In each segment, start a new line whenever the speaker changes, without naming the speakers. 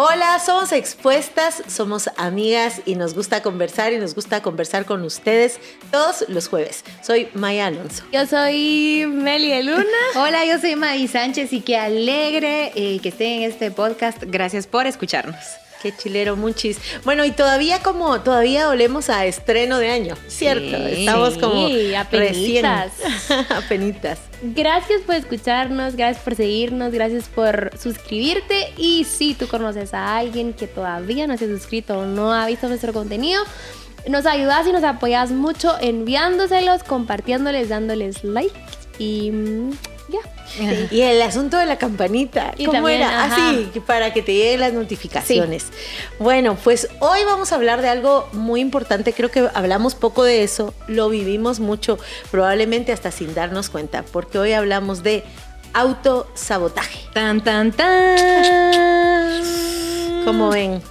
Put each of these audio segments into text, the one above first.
Hola, somos expuestas, somos amigas y nos gusta conversar y nos gusta conversar con ustedes todos los jueves. Soy Maya Alonso.
Yo soy Meli Luna.
Hola, yo soy May Sánchez y qué alegre eh, que estén en este podcast. Gracias por escucharnos.
Qué chilero, muchis. Bueno, y todavía como, todavía olemos a estreno de año, ¿cierto? Estamos como recién. apenitas.
Gracias por escucharnos, gracias por seguirnos, gracias por suscribirte. Y si tú conoces a alguien que todavía no se ha suscrito o no ha visto nuestro contenido, nos ayudas y nos apoyas mucho enviándoselos, compartiéndoles, dándoles like. Y ya.
Y el asunto de la campanita, ¿cómo era? Así, ah, para que te lleguen las notificaciones. Bueno, pues hoy vamos a hablar de algo muy importante, creo que hablamos poco de eso, lo vivimos mucho, probablemente hasta sin darnos cuenta, porque hoy hablamos de autosabotaje.
Tan, tan, tan.
¿Cómo ven?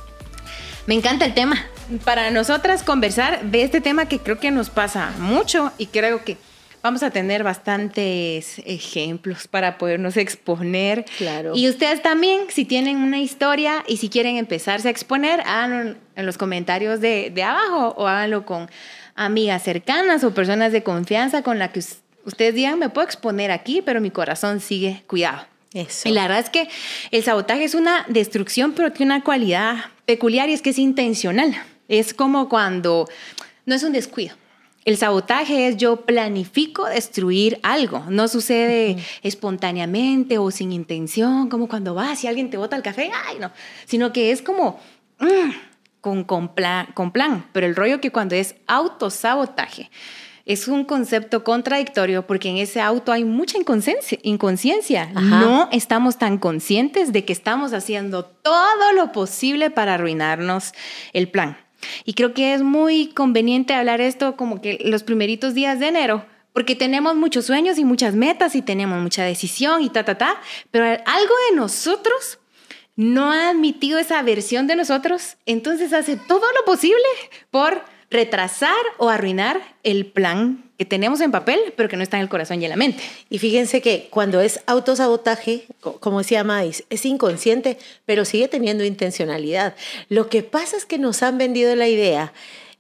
Me encanta el tema. Para nosotras conversar de este tema que creo que nos pasa mucho y creo que Vamos a tener bastantes ejemplos para podernos exponer.
Claro.
Y ustedes también, si tienen una historia y si quieren empezarse a exponer, háganlo en los comentarios de, abajo o háganlo con amigas cercanas o personas de confianza con las que ustedes digan, me puedo exponer aquí, pero mi corazón sigue cuidado.
Eso.
Y la verdad es que el sabotaje es una destrucción, pero tiene una cualidad peculiar y es que es intencional. Es como cuando no es un descuido el sabotaje es yo planifico destruir algo. No sucede espontáneamente o sin intención, como cuando vas y alguien te bota el café, ay, no. Sino que es como mm, con, con, plan, con plan. Pero el rollo que cuando es autosabotaje es un concepto contradictorio porque en ese auto hay mucha inconsciencia. inconsciencia. No estamos tan conscientes de que estamos haciendo todo lo posible para arruinarnos el plan. Y creo que es muy conveniente hablar esto como que los primeritos días de enero, porque tenemos muchos sueños y muchas metas y tenemos mucha decisión y ta, ta, ta, pero algo de nosotros no ha admitido esa versión de nosotros, entonces hace todo lo posible por retrasar o arruinar el plan que tenemos en papel, pero que no está en el corazón y en la mente.
Y fíjense que cuando es autosabotaje, como decía Mais, es inconsciente, pero sigue teniendo intencionalidad. Lo que pasa es que nos han vendido la idea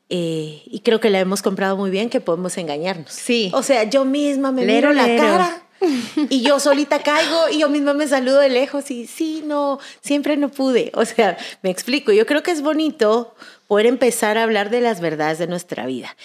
eh, y creo que la hemos comprado muy bien, que podemos engañarnos.
Sí.
O sea, yo misma me miro la cara y yo solita caigo y yo misma me saludo de lejos y sí, no, siempre no pude. O sea, me explico, yo creo que es bonito poder empezar a hablar de las verdades de nuestra vida.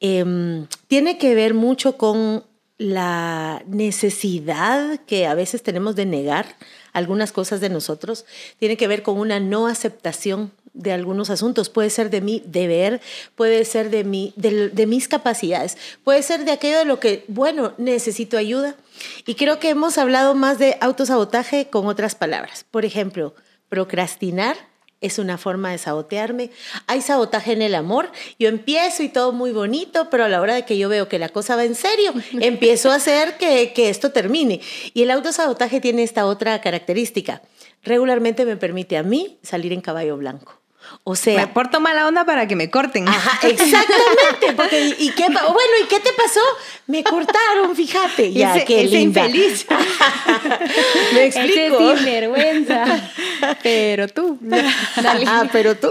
Em, tiene que ver mucho con la necesidad que a veces tenemos de negar algunas cosas de nosotros, tiene que ver con una no aceptación de algunos asuntos. Puede ser de mi deber, puede ser de, mi, de, mis capacidades, puede ser de aquello de lo que, bueno, necesito ayuda. Y creo que hemos hablado más de autosabotaje con otras palabras. Por ejemplo, procrastinar es una forma de sabotearme. Hay sabotaje en el amor. Yo empiezo y todo muy bonito, pero a la hora de que yo veo que la cosa va en serio, empiezo a hacer que, que esto termine. Y el autosabotaje tiene esta otra característica. Regularmente me permite a mí salir en caballo blanco. O sea,
me porto mala onda para que me corten.
Ajá, exactamente. Porque, ¿y qué, bueno, ¿y qué te pasó? Me cortaron, fíjate. Ya,
ese,
qué
infeliz.
me explico.
Ese vergüenza. Pero tú.
Ah, pero tú.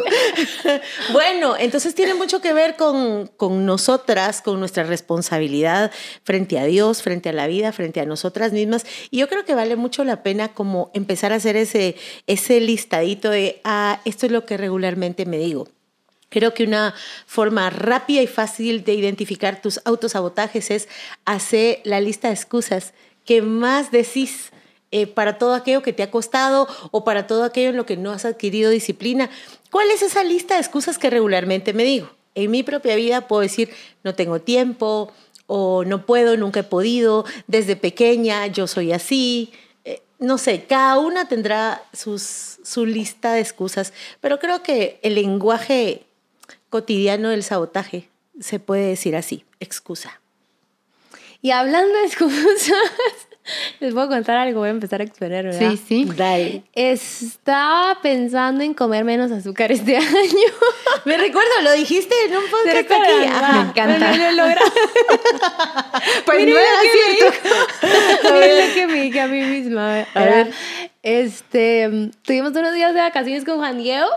bueno, entonces tiene mucho que ver con, con nosotras, con nuestra responsabilidad frente a Dios, frente a la vida, frente a nosotras mismas. Y yo creo que vale mucho la pena como empezar a hacer ese, ese listadito de, ah, esto es lo que me digo. Creo que una forma rápida y fácil de identificar tus autosabotajes es hacer la lista de excusas que más decís eh, para todo aquello que te ha costado o para todo aquello en lo que no has adquirido disciplina. ¿Cuál es esa lista de excusas que regularmente me digo? En mi propia vida puedo decir, no tengo tiempo o no puedo, nunca he podido, desde pequeña yo soy así, no sé, cada una tendrá sus, su lista de excusas, pero creo que el lenguaje cotidiano del sabotaje se puede decir así, excusa.
Y hablando de excusas, Les puedo contar algo, voy a empezar a exponer, ¿verdad?
Sí, sí.
Dale.
Estaba pensando en comer menos azúcar este año.
Me recuerdo, lo dijiste en un podcast aquí. Ajá.
Me encanta.
pero lo logré.
Pues
Miren
no era cierto.
Miren lo que me dije a mí misma.
A
Era,
ver.
este, tuvimos unos días de vacaciones con Juan Diego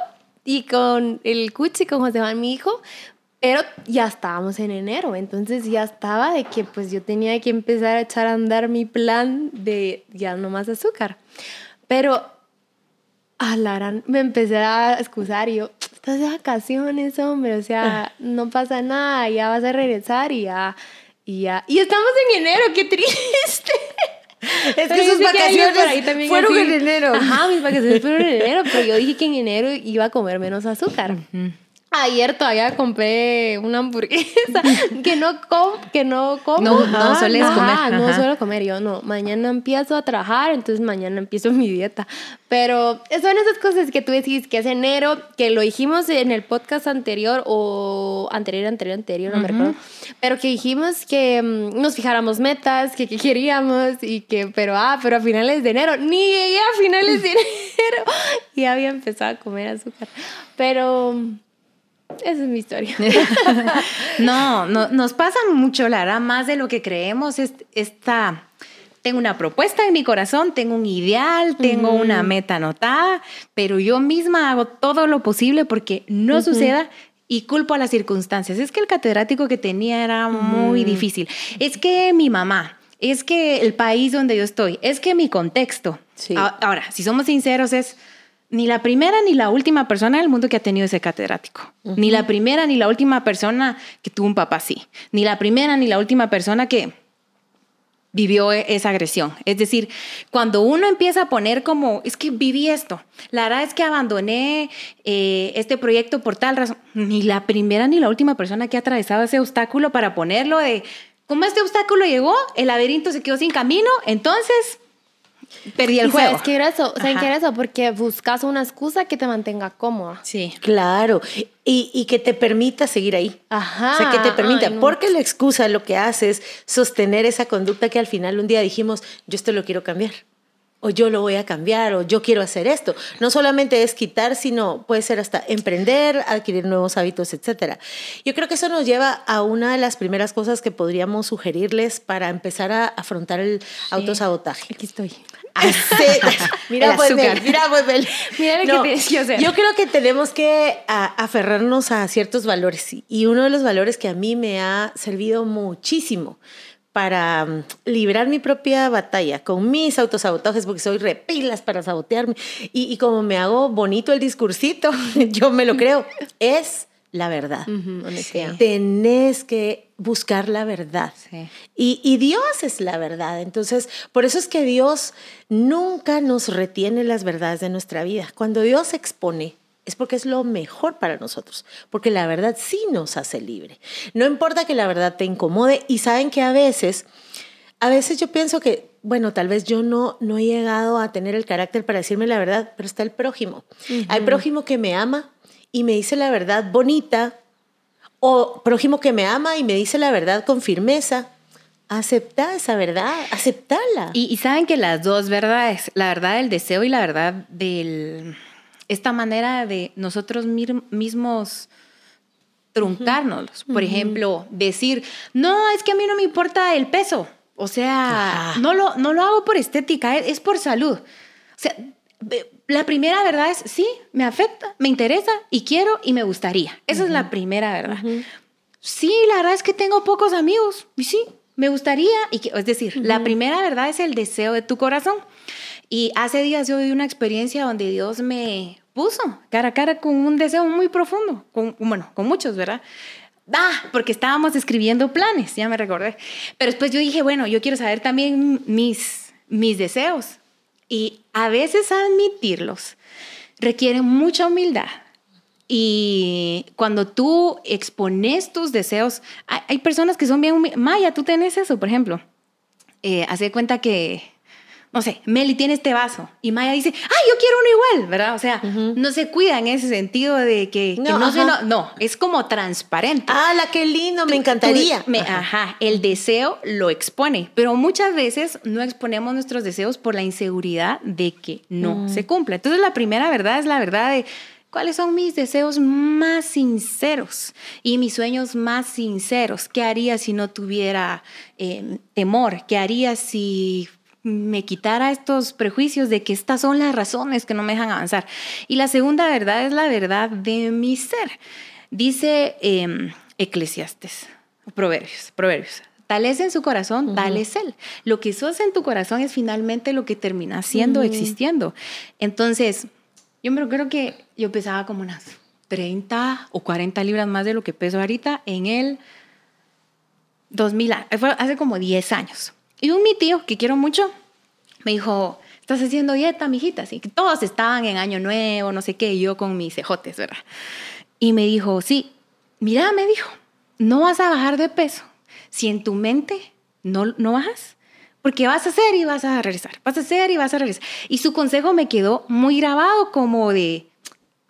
y con el Cuchi, con José Juan, mi hijo, pero ya estábamos en enero, entonces ya estaba de que pues yo tenía que empezar a echar a andar mi plan de ya no más azúcar. Pero a la gran, me empecé a excusar y yo, estás de vacaciones, hombre, o sea, no pasa nada, ya vas a regresar y ya, y ya. Y estamos en enero, qué triste.
Es que sus
que
vacaciones fueron
así-
en enero.
Ajá, mis vacaciones fueron en enero, pero yo dije que en enero iba a comer menos azúcar. Ayer todavía compré una hamburguesa que no com que no como.
No- no sueles
Ajá,
comer,
No suelo comer. Yo no. Mañana empiezo a trabajar, entonces mañana empiezo mi dieta. Pero son esas cosas que tú decís que es enero, que lo dijimos en el podcast anterior o anterior, anterior, anterior, no me recuerdo. Pero que dijimos que mm, nos fijáramos metas, que, que queríamos y que, pero ah, pero a finales de enero, ni llegué a finales de enero y había empezado a comer azúcar. Pero esa es mi historia.
No, no, nos pasa mucho, la verdad, más de lo que creemos. Es, esta, tengo una propuesta en mi corazón, tengo un ideal, tengo una meta anotada, pero yo misma hago todo lo posible porque no suceda y culpo a las circunstancias. Es que el catedrático que tenía era muy difícil. Es que mi mamá, es que el país donde yo estoy, es que mi contexto.
Sí.
Ahora, si somos sinceros, es ni la primera ni la última persona del mundo que ha tenido ese catedrático. Ni la primera ni la última persona que tuvo un papá así. Ni la primera ni la última persona que vivió e- esa agresión. Es decir, cuando uno empieza a poner como, es que viví esto, la verdad es que abandoné eh, este proyecto por tal razón, ni la primera ni la última persona que ha atravesado ese obstáculo para ponerlo de, como este obstáculo llegó, el laberinto se quedó sin camino, entonces perdí el
¿Y
juego.
¿Sabes qué era eso? ¿Saben qué era eso? Porque buscas una excusa que te mantenga cómoda.
Sí.
Claro, y, y que te permita seguir ahí.
Ajá.
O sea, que te permita,
Ay, no.
porque la excusa lo que hace es sostener esa conducta que al final un día dijimos, yo esto lo quiero cambiar, o yo lo voy a cambiar, o yo quiero hacer esto. No solamente es quitar, sino puede ser hasta emprender, adquirir nuevos hábitos, etc. Yo creo que eso nos lleva a una de las primeras cosas que podríamos sugerirles para empezar a afrontar el autosabotaje.
Aquí estoy.
Hace- mira, pues, mira, pues, Bel.
Mira lo que tienes que hacer.
Yo creo que tenemos que a- aferrarnos a ciertos valores y uno de los valores que a mí me ha servido muchísimo para mm, librar mi propia batalla con mis autosabotajes, porque soy repilas para sabotearme y, y como me hago bonito el discursito, yo me lo creo, es la verdad. Tenés que buscar la verdad.
Sí.
Y, y Dios es la verdad. Entonces, por eso es que Dios nunca nos retiene las verdades de nuestra vida. Cuando Dios se expone, es porque es lo mejor para nosotros, porque la verdad sí nos hace libre. No importa que la verdad te incomode y saben que a veces, a veces yo pienso que, bueno, tal vez yo no, no he llegado a tener el carácter para decirme la verdad, pero está el prójimo. Hay prójimo que me ama y me dice la verdad bonita, o prójimo que me ama y me dice la verdad con firmeza. Acepta esa verdad, aceptala.
Y, y saben que las dos verdades, la verdad del deseo y la verdad del esta manera de nosotros mismos truncárnoslos. Por ejemplo, decir, no, es que a mí no me importa el peso. O sea, no lo, no lo hago por estética, es, es por salud. O sea, la primera verdad es, sí, me afecta, me interesa y quiero y me gustaría. Esa es la primera verdad. Sí, la verdad es que tengo pocos amigos y sí, me gustaría. Y que, es decir, la primera verdad es el deseo de tu corazón. Y hace días yo viví una experiencia donde Dios me puso cara a cara con un deseo muy profundo, con, bueno, con muchos, ¿verdad? Ah, porque estábamos escribiendo planes, ya me recordé. Pero después yo dije, bueno, yo quiero saber también mis, mis deseos. Y a veces admitirlos requiere mucha humildad. Y cuando tú expones tus deseos, hay, personas que son bien... humi- Maya, tú tenés eso, por ejemplo. Eh, hace cuenta que no sé, Meli tiene este vaso y Maya dice, ay, yo quiero uno igual, ¿verdad? O sea, no se cuida en ese sentido de que, no, no, se, no, no, es como transparente.
Ah, la qué lindo, me encantaría.
ajá. el deseo lo expone, pero muchas veces no exponemos nuestros deseos por la inseguridad de que no mm. se cumpla. Entonces la primera verdad es la verdad de cuáles son mis deseos más sinceros y mis sueños más sinceros. ¿Qué haría si no tuviera eh, temor? ¿Qué haría si me quitara estos prejuicios de que estas son las razones que no me dejan avanzar. Y la segunda verdad es la verdad de mi ser. Dice eh, Eclesiastes, Proverbios, Proverbios. Tal es en su corazón, tal es él. Lo que sos en tu corazón es finalmente lo que termina siendo, existiendo. Entonces, yo me creo que yo pesaba como unas 30 o 40 libras más de lo que peso ahorita en el 2000, hace como 10 años. Y un mi tío, que quiero mucho, me dijo, estás haciendo dieta, mijita. Así que todos estaban en año nuevo, no sé qué, y yo con mis cejotes, ¿verdad? Y me dijo, sí, mira, me dijo, no vas a bajar de peso si en tu mente no, no bajas. Porque vas a hacer y vas a regresar, vas a hacer y vas a regresar. Y su consejo me quedó muy grabado como de,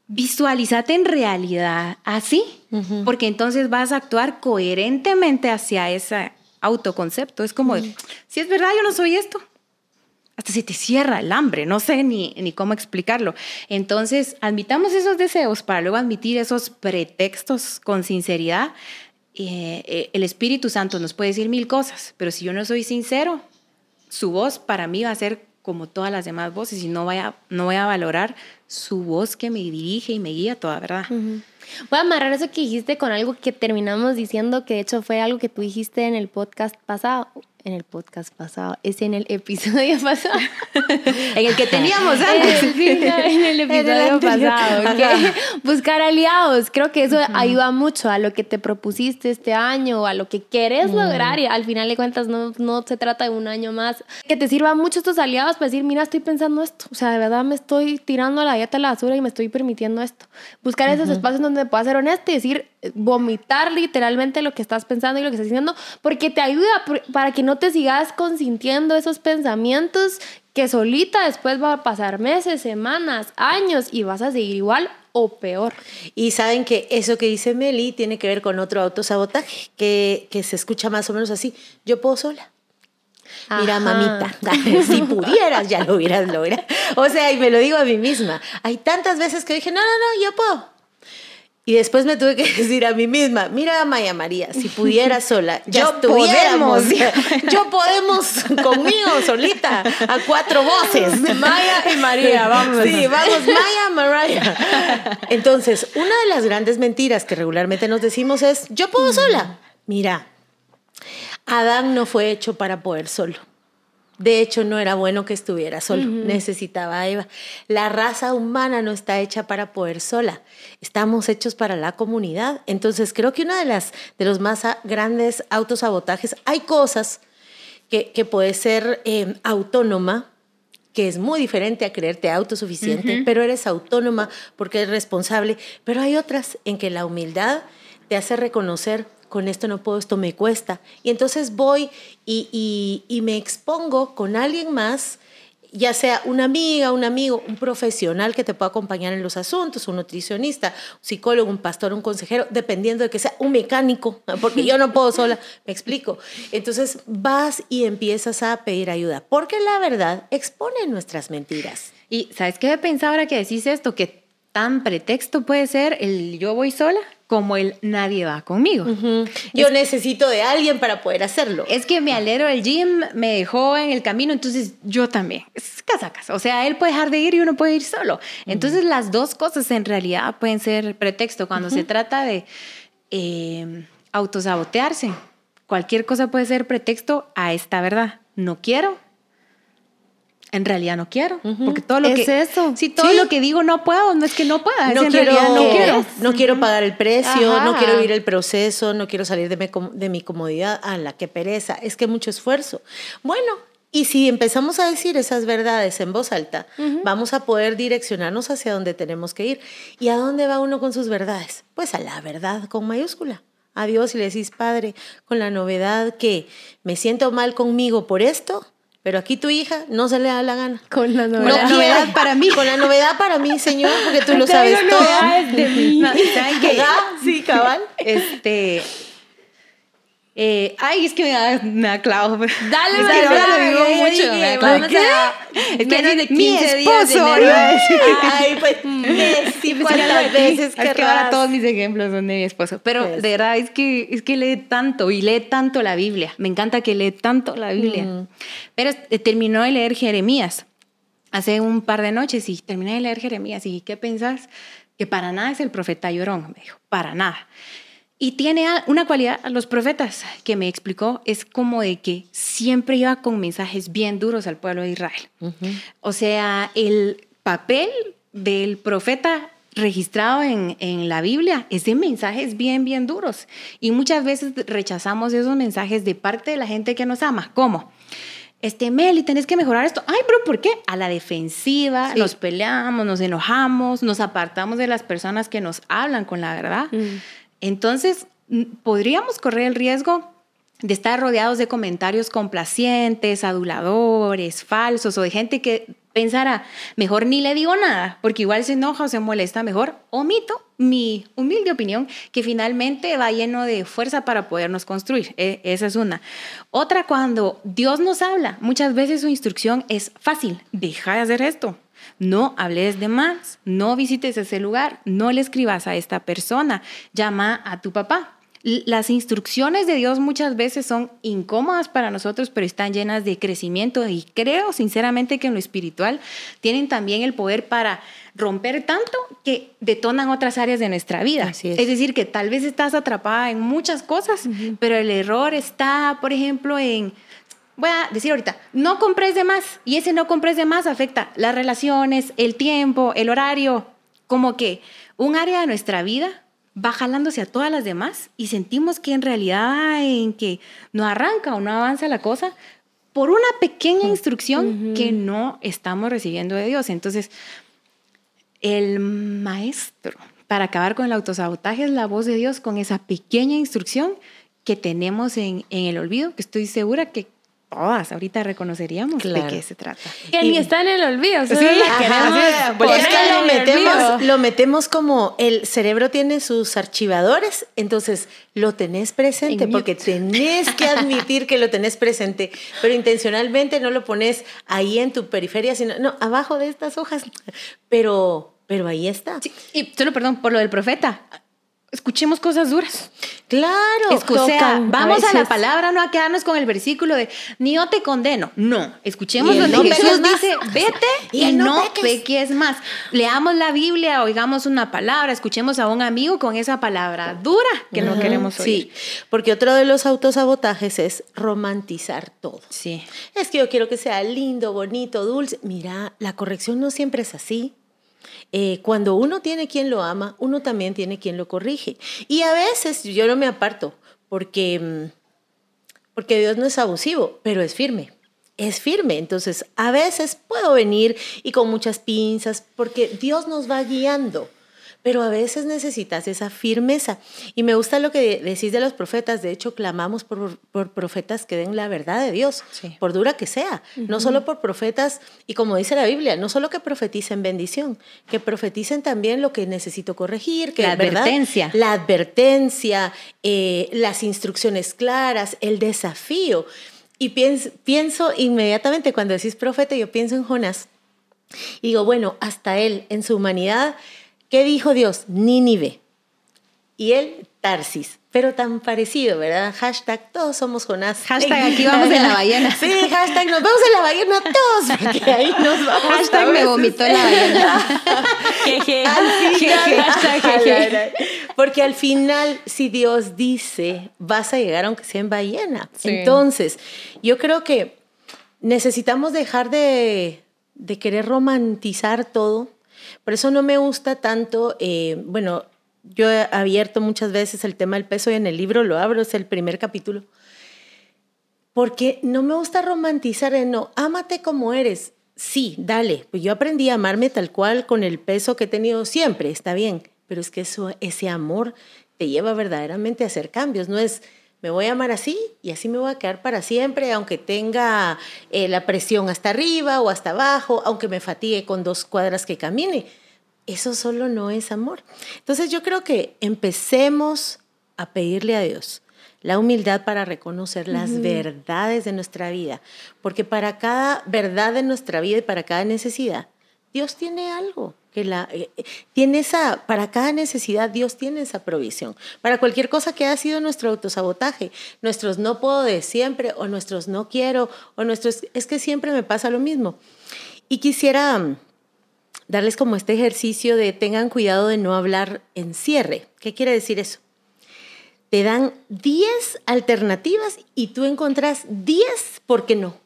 visualízate en realidad así, porque entonces vas a actuar coherentemente hacia esa autoconcepto. Es como, si es verdad, yo no soy esto. Hasta se te cierra el hambre, no sé ni, ni cómo explicarlo. Entonces, admitamos esos deseos para luego admitir esos pretextos con sinceridad. Eh, eh, el Espíritu Santo nos puede decir mil cosas, pero si yo no soy sincero, su voz para mí va a ser como todas las demás voces y no voy a, no voy a valorar su voz que me dirige y me guía toda verdad.
Voy a amarrar eso que dijiste con algo que terminamos diciendo, que de hecho fue algo que tú dijiste en el podcast pasado. En el podcast pasado, es en el episodio pasado.
en el que teníamos antes.
en el episodio pasado. buscar aliados. Creo que eso ayuda mucho a lo que te propusiste este año, a lo que quieres mm. lograr. Y al final de cuentas, no, no se trata de un año más. Que te sirvan mucho estos aliados para decir, mira, estoy pensando esto. O sea, de verdad me estoy tirando la dieta a la basura y me estoy permitiendo esto. Buscar esos espacios donde puedas ser honesto y decir, vomitar literalmente lo que estás pensando y lo que estás diciendo, porque te ayuda para que no te sigas consintiendo esos pensamientos que solita después va a pasar meses, semanas, años y vas a seguir igual o peor.
Y saben que eso que dice Meli tiene que ver con otro autosabotaje, que, que se escucha más o menos así, yo puedo sola. Mira, mamita, si pudieras ya lo hubieras logrado. O sea, y me lo digo a mí misma. Hay tantas veces que dije, no, no, no, yo puedo. Y después me tuve que decir a mí misma, mira Maya María, si pudiera sola, ya yo podemos, yo podemos conmigo solita, a cuatro voces.
Maya y María, vamos.
Sí, vamos, Maya, María. Entonces, una de las grandes mentiras que regularmente nos decimos es, yo puedo sola. Mira, Adán no fue hecho para poder solo. De hecho, no era bueno que estuviera solo, necesitaba a Eva. La raza humana no está hecha para poder sola, estamos hechos para la comunidad. Entonces, creo que uno de, las, de los más grandes autosabotajes, hay cosas que, que puede ser em, autónoma, que es muy diferente a creerte autosuficiente, pero eres autónoma porque eres responsable, pero hay otras en que la humildad te hace reconocer con esto no puedo, esto me cuesta. Y entonces voy y, me expongo con alguien más, ya sea una amiga, un amigo, un profesional que te pueda acompañar en los asuntos, un nutricionista, un psicólogo, un pastor, un consejero, dependiendo de que sea un mecánico, porque yo no puedo sola, me explico. Entonces vas y empiezas a pedir ayuda, porque la verdad expone nuestras mentiras.
Y ¿sabes qué he pensado ahora que decís esto? Que tan pretexto puede ser el yo voy sola como el nadie va conmigo.
Yo necesito de alguien para poder hacerlo.
Es que me alero el gym, me dejó en el camino, entonces yo también. Es casa O sea, él puede dejar de ir y uno puede ir solo. Entonces las dos cosas en realidad pueden ser pretexto cuando se trata de eh, autosabotearse. Cualquier cosa puede ser pretexto a esta verdad. No quiero, en realidad no quiero, porque todo lo
¿Es
que
eso?
Sí, todo lo que digo no puedo, no es que no pueda,
no quiero, no quiero, no quiero pagar el precio, no quiero vivir el proceso, no quiero salir de mi, de mi comodidad, a la que pereza, es que mucho esfuerzo. Bueno, y si empezamos a decir esas verdades en voz alta, vamos a poder direccionarnos hacia donde tenemos que ir. ¿Y a dónde va uno con sus verdades? Pues a la verdad con mayúscula. A Dios y le decís, Padre, con la novedad que me siento mal conmigo por esto, Pero aquí tu hija no se le da la gana.
Con la
No
novedad.
quiere.
para mí.
Con la novedad para mí, señor, porque tú lo sabes todo.
de mí.
No, ¿saben qué?
Sí, cabal.
Este. Eh, ay, es que me da, me da clavo.
Dale,
que ahora lo digo
ya
mucho.
dije,
me da clavo.
a-
Es que
de
mi
15 días de
esposo, a decir.
Ay, pues, sí, cuántas veces
es que ahora todos mis ejemplos son de mi esposo. Pero
Pues.
de verdad es que, es que lee tanto y lee tanto la Biblia. Me encanta que lee tanto la Biblia.
Mm.
Pero eh, terminó de leer Jeremías hace un par de noches y terminé de leer Jeremías. ¿Y qué pensás? Que para nada es el profeta llorón. Me dijo, para nada. Y tiene una cualidad a los profetas que me explicó, es como de que siempre iba con mensajes bien duros al pueblo de Israel. O sea, el papel del profeta registrado en, en la Biblia es de mensajes bien, bien duros. Y muchas veces rechazamos esos mensajes de parte de la gente que nos ama. ¿Cómo? Este, Meli, tenés que mejorar esto. Ay, pero ¿por qué? A la defensiva,
Sí.
nos peleamos, nos enojamos, nos apartamos de las personas que nos hablan con la verdad.
Mm.
Entonces, podríamos correr el riesgo de estar rodeados de comentarios complacientes, aduladores, falsos o de gente que pensara, mejor ni le digo nada, porque igual se enoja o se molesta, mejor omito mi humilde opinión, que finalmente va lleno de fuerza para podernos construir. E- esa es una. Otra, cuando Dios nos habla, muchas veces su instrucción es fácil, deja de hacer esto. No hables de más, no visites ese lugar, no le escribas a esta persona, llama a tu papá. Las instrucciones de Dios muchas veces son incómodas para nosotros, pero están llenas de crecimiento y creo sinceramente que en lo espiritual tienen también el poder para romper tanto que detonan otras áreas de nuestra vida.
Es.
Decir, que tal vez estás atrapada en muchas cosas, pero el error está, por ejemplo, en voy a decir ahorita, no compres de más. Y ese no compres de más afecta las relaciones, el tiempo, el horario. Como que un área de nuestra vida va jalándose a todas las demás y sentimos que en realidad en que no arranca o no avanza la cosa por una pequeña instrucción que no estamos recibiendo de Dios. Entonces, el maestro para acabar con el autosabotaje es la voz de Dios con esa pequeña instrucción que tenemos en, en el olvido, que estoy segura que todas ahorita reconoceríamos
Claro.
de qué se trata.
Que ni está en el olvido,
Sí,
la queremos
Es que lo metemos, lo metemos como el cerebro tiene sus archivadores, entonces lo tenés presente
En
porque tenés que admitir que lo tenés presente, pero intencionalmente no lo pones ahí en tu periferia, sino no, abajo de estas hojas, pero, pero ahí está.
Sí, y solo perdón por lo del profeta. Escuchemos cosas duras.
Claro.
O sea,
a
vamos a, la palabra, no a quedarnos con el versículo de ni yo te condeno. No, escuchemos donde
no
Jesús dice, vete
Y
y,
no
no,
peques.
más. Leamos la Biblia, oigamos una palabra, escuchemos a un amigo con esa palabra dura que no queremos oír.
Sí, porque otro de los autosabotajes es romantizar todo.
Sí.
Es que yo quiero que sea lindo, bonito, dulce. Mira, la corrección no siempre es así. Eh, cuando uno tiene quien lo ama, uno también tiene quien lo corrige. Y a veces yo no me aparto porque, mm, porque Dios no es abusivo, pero es firme. Es firme. Entonces, a veces puedo venir y con muchas pinzas porque Dios nos va guiando. Pero a veces necesitas esa firmeza. Y me gusta lo que decís de los profetas. De hecho, clamamos por, por profetas que den la verdad de Dios,
Sí.
por dura que sea. No solo por profetas, y como dice la Biblia, no solo que profeticen bendición, que profeticen también lo que necesito corregir, que
La
¿verdad?
advertencia.
La advertencia, eh, las instrucciones claras, el desafío. Y pienso, pienso inmediatamente cuando decís profeta, yo pienso en Jonás. Y digo, bueno, hasta él, en su humanidad, ¿qué dijo Dios? Nínive. Y él, Tarsis. Pero tan parecido, ¿verdad? Hashtag, todos somos Jonás.
Hashtag, aquí vamos en la ballena.
Sí, hashtag, nos vamos en la ballena todos, porque ahí nos vamos.
Hashtag me vomitó la ballena.
Jeje.
Al
Hashtag jeje.
la. porque al final, si Dios dice, vas a llegar aunque sea en ballena.
Sí.
Entonces, yo creo que necesitamos dejar de, de querer romantizar todo. Por eso no me gusta tanto, eh, bueno, yo he abierto muchas veces el tema del peso y en el libro lo abro, es el primer capítulo. Porque no me gusta romantizar, eh, no, ámate como eres. Sí, dale, pues yo aprendí a amarme tal cual con el peso que he tenido siempre, está bien, pero es que eso, ese amor te lleva verdaderamente a hacer cambios, no es me voy a amar así y así me voy a quedar para siempre, aunque tenga eh, la presión hasta arriba o hasta abajo, aunque me fatigue con dos cuadras que camine. Eso solo no es amor. Entonces yo creo que empecemos a pedirle a Dios la humildad para reconocer las verdades de nuestra vida, porque para cada verdad de nuestra vida y para cada necesidad, Dios tiene algo que la eh, eh, tiene esa para cada necesidad Dios tiene esa provisión. Para cualquier cosa que ha sido nuestro autosabotaje, nuestros no puedo de siempre o nuestros no quiero o nuestros es que siempre me pasa lo mismo. Y quisiera mm, darles como este ejercicio de tengan cuidado de no hablar en cierre. ¿Qué quiere decir eso? Te dan 10 alternativas y tú encontrás 10 porque no.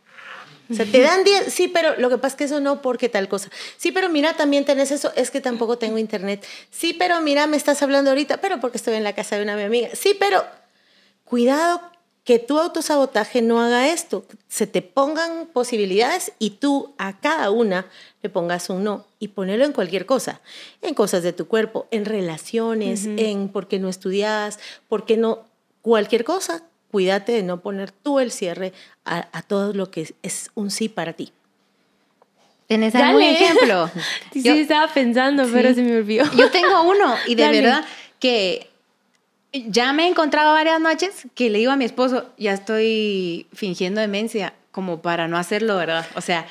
O sea, te dan 10, sí, pero lo que pasa es que eso no porque tal cosa. Sí, pero mira, también tenés eso, es que tampoco tengo internet. Sí, pero mira, me estás hablando ahorita, pero porque estoy en la casa de una mi amiga. Sí, pero cuidado que tu autosabotaje no haga esto. Se te pongan posibilidades y tú a cada una le pongas un no y ponerlo en cualquier cosa, en cosas de tu cuerpo, en relaciones, en por qué no estudias, por qué no, cualquier cosa cuídate de no poner tú el cierre a, todo lo que es, un sí para ti.
¿Tienes algún ejemplo?
sí, estaba pensando, pero se me olvidó.
Yo tengo uno y de verdad que ya me he encontrado varias noches que le digo a mi esposo, ya estoy fingiendo demencia como para no hacerlo, ¿verdad? O sea,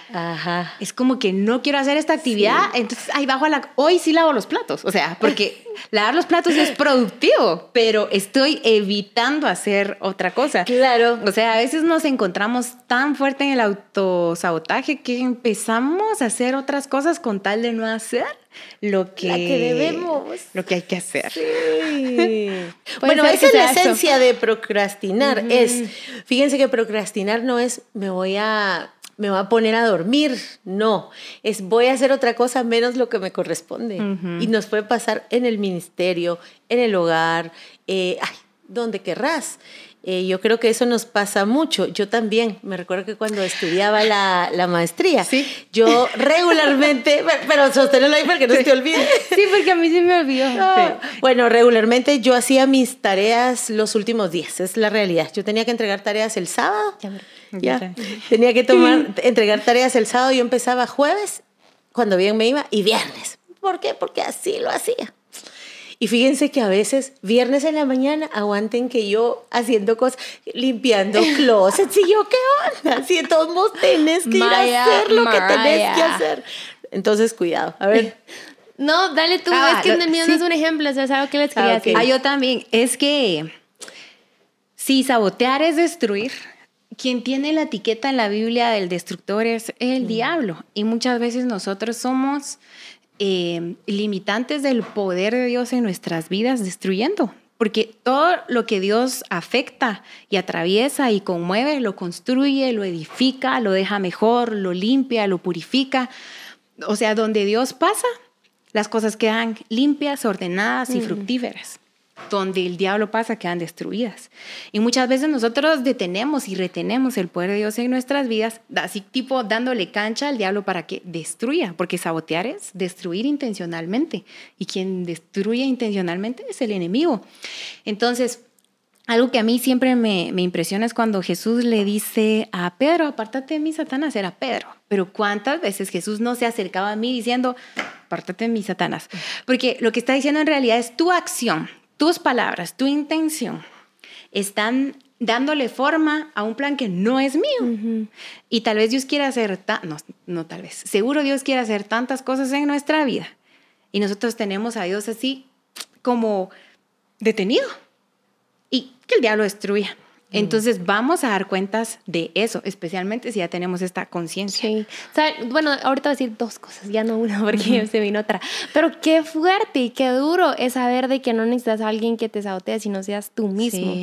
es como que no quiero hacer esta actividad, entonces ahí bajo a la... Hoy sí lavo los platos, o sea, porque lavar los platos es productivo, pero estoy evitando hacer otra cosa.
Claro.
O sea, a veces nos encontramos tan fuerte en el autosabotaje que empezamos a hacer otras cosas con tal de no hacer lo que,
debemos.
Lo que hay que hacer.
Sí. bueno, esa es la esencia de procrastinar. Es, fíjense que procrastinar no es me voy a me voy a poner a dormir. No, es voy a hacer otra cosa menos lo que me corresponde. Y nos puede pasar en el ministerio, en el hogar, eh, donde querrás. Eh, yo creo que eso nos pasa mucho. Yo también, me recuerdo que cuando estudiaba la, la maestría, ¿Sí? yo regularmente, pero sosténlo ahí para que no se te olvide.
Sí, porque a mí sí me olvidó.
Ah, bueno, regularmente yo hacía mis tareas los últimos días, es la realidad. Yo tenía que entregar tareas el sábado. Ya, tenía que tomar, entregar tareas el sábado. Yo empezaba jueves, cuando bien me iba, y viernes. ¿Por qué? Porque así lo hacía. Y fíjense que a veces, viernes en la mañana, aguanten que yo haciendo cosas, limpiando closets, y yo, ¿qué onda? Si de todos modos tenés que ir a hacer lo que tenés que hacer. Entonces, cuidado. A ver.
No, dale tú, ah, es que el mío no es un ejemplo, o sea, es algo que les quería ah, decir.
Ah, yo también, es que si sabotear es destruir, quien tiene la etiqueta en la Biblia del destructor es el mm. diablo. Y muchas veces nosotros somos eh, limitantes del poder de Dios en nuestras vidas, destruyendo. Porque todo lo que Dios afecta y atraviesa y conmueve, lo construye, lo edifica, lo deja mejor, lo limpia, lo purifica. O sea, donde Dios pasa, las cosas quedan limpias, ordenadas y mm. fructíferas donde el diablo pasa quedan destruidas. Y muchas veces nosotros detenemos y retenemos el poder de Dios en nuestras vidas, así tipo dándole cancha al diablo para que destruya, porque sabotear es destruir intencionalmente. Y quien destruye intencionalmente es el enemigo. Entonces, algo que a mí siempre me, impresiona es cuando Jesús le dice a Pedro, apártate de mí, Satanás, era Pedro. Pero ¿cuántas veces Jesús no se acercaba a mí diciendo, apártate de mí, Satanás? Porque lo que está diciendo en realidad es tu acción, tus palabras, tu intención están dándole forma a un plan que no es mío. Y tal vez Dios quiera hacer, no, no tal vez, seguro Dios quiere hacer tantas cosas en nuestra vida. Y nosotros tenemos a Dios así como detenido. Y que el diablo destruya. Entonces vamos a dar cuentas de eso, especialmente si ya tenemos esta conciencia.
Sí. bueno, ahorita voy a decir dos cosas, ya no una porque se vino otra. Pero qué fuerte y qué duro es saber de que no necesitas a alguien que te sabotee si no seas tú mismo.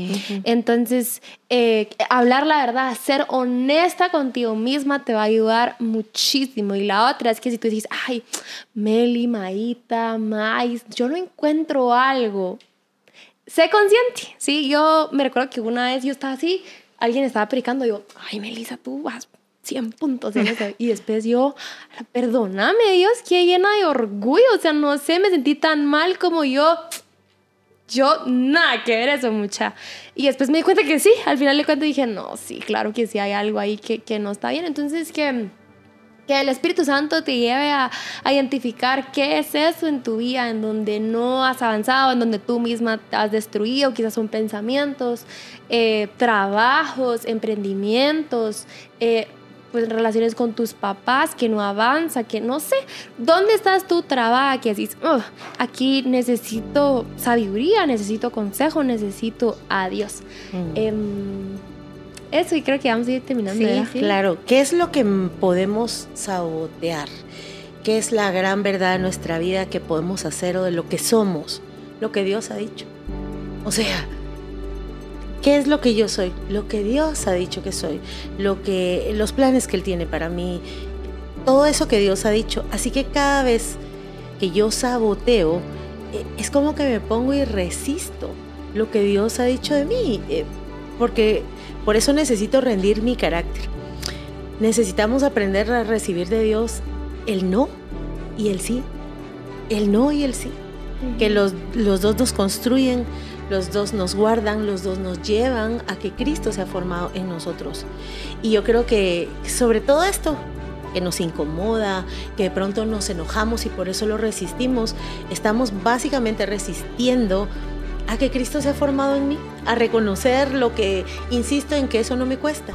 Entonces, eh, hablar la verdad, ser honesta contigo misma te va a ayudar muchísimo. Y la otra es que si tú dices, ay, Meli, Maíta, Mais, yo no encuentro algo sé consciente, ¿sí? Yo me recuerdo que una vez yo estaba así, alguien estaba predicando, yo, ay, Melissa, tú vas 100 puntos. Y después yo, perdóname Dios, que llena de orgullo, o sea, no sé, me sentí tan mal como yo, yo nada que ver eso, mucha. Y después me di cuenta que sí, al final de cuentas dije, no, sí, claro que sí hay algo ahí que, que no está bien. Entonces, que que el Espíritu Santo te lleve a, identificar qué es eso en tu vida, en donde no has avanzado, en donde tú misma te has destruido, quizás son pensamientos, eh, trabajos, emprendimientos, eh, pues relaciones con tus papás que no avanza, que no sé, ¿dónde estás tú trabaja que decís, aquí necesito sabiduría, necesito consejo, necesito a Dios? Mm. Em, eso y creo que vamos a ir terminando.
Sí, claro. ¿Qué es lo que podemos sabotear? ¿Qué es la gran verdad de nuestra vida que podemos hacer o de lo que somos? Lo que Dios ha dicho. O sea, ¿qué es lo que yo soy? Lo que Dios ha dicho que soy. Lo que los planes que él tiene para mí. Todo eso que Dios ha dicho. Así que cada vez que yo saboteo, eh, es como que me pongo y resisto lo que Dios ha dicho de mí. Eh, porque por eso necesito rendir mi carácter. Necesitamos aprender a recibir de Dios el no y el sí. El no y el sí. Que los, los dos nos construyen, los dos nos guardan, los dos nos llevan a que Cristo se ha formado en nosotros. Y yo creo que sobre todo esto, que nos incomoda, que de pronto nos enojamos y por eso lo resistimos, estamos básicamente resistiendo a que Cristo se ha formado en mí, a reconocer lo que, insisto en que eso no me cuesta.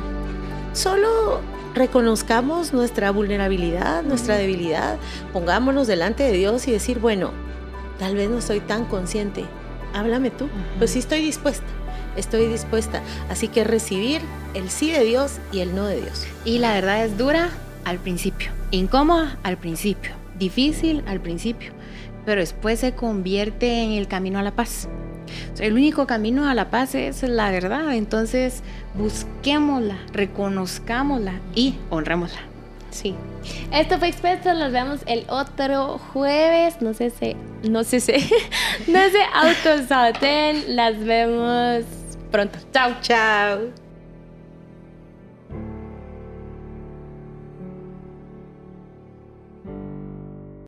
Solo reconozcamos nuestra vulnerabilidad, nuestra debilidad, pongámonos delante de Dios y decir, bueno, tal vez no estoy tan consciente, háblame tú, pues sí estoy dispuesta, estoy dispuesta. Así que recibir el sí de Dios y el no de Dios.
Y la verdad es dura al principio, incómoda al principio, difícil al principio, pero después se convierte en el camino a la paz. El único camino a la paz es la verdad, entonces busquémosla, reconozcámosla y honrémosla.
Sí. Esto fue Expertos, nos vemos el otro jueves. No sé si, no sé si, no sé, autosaboten. Las vemos pronto. Chao.
Chao.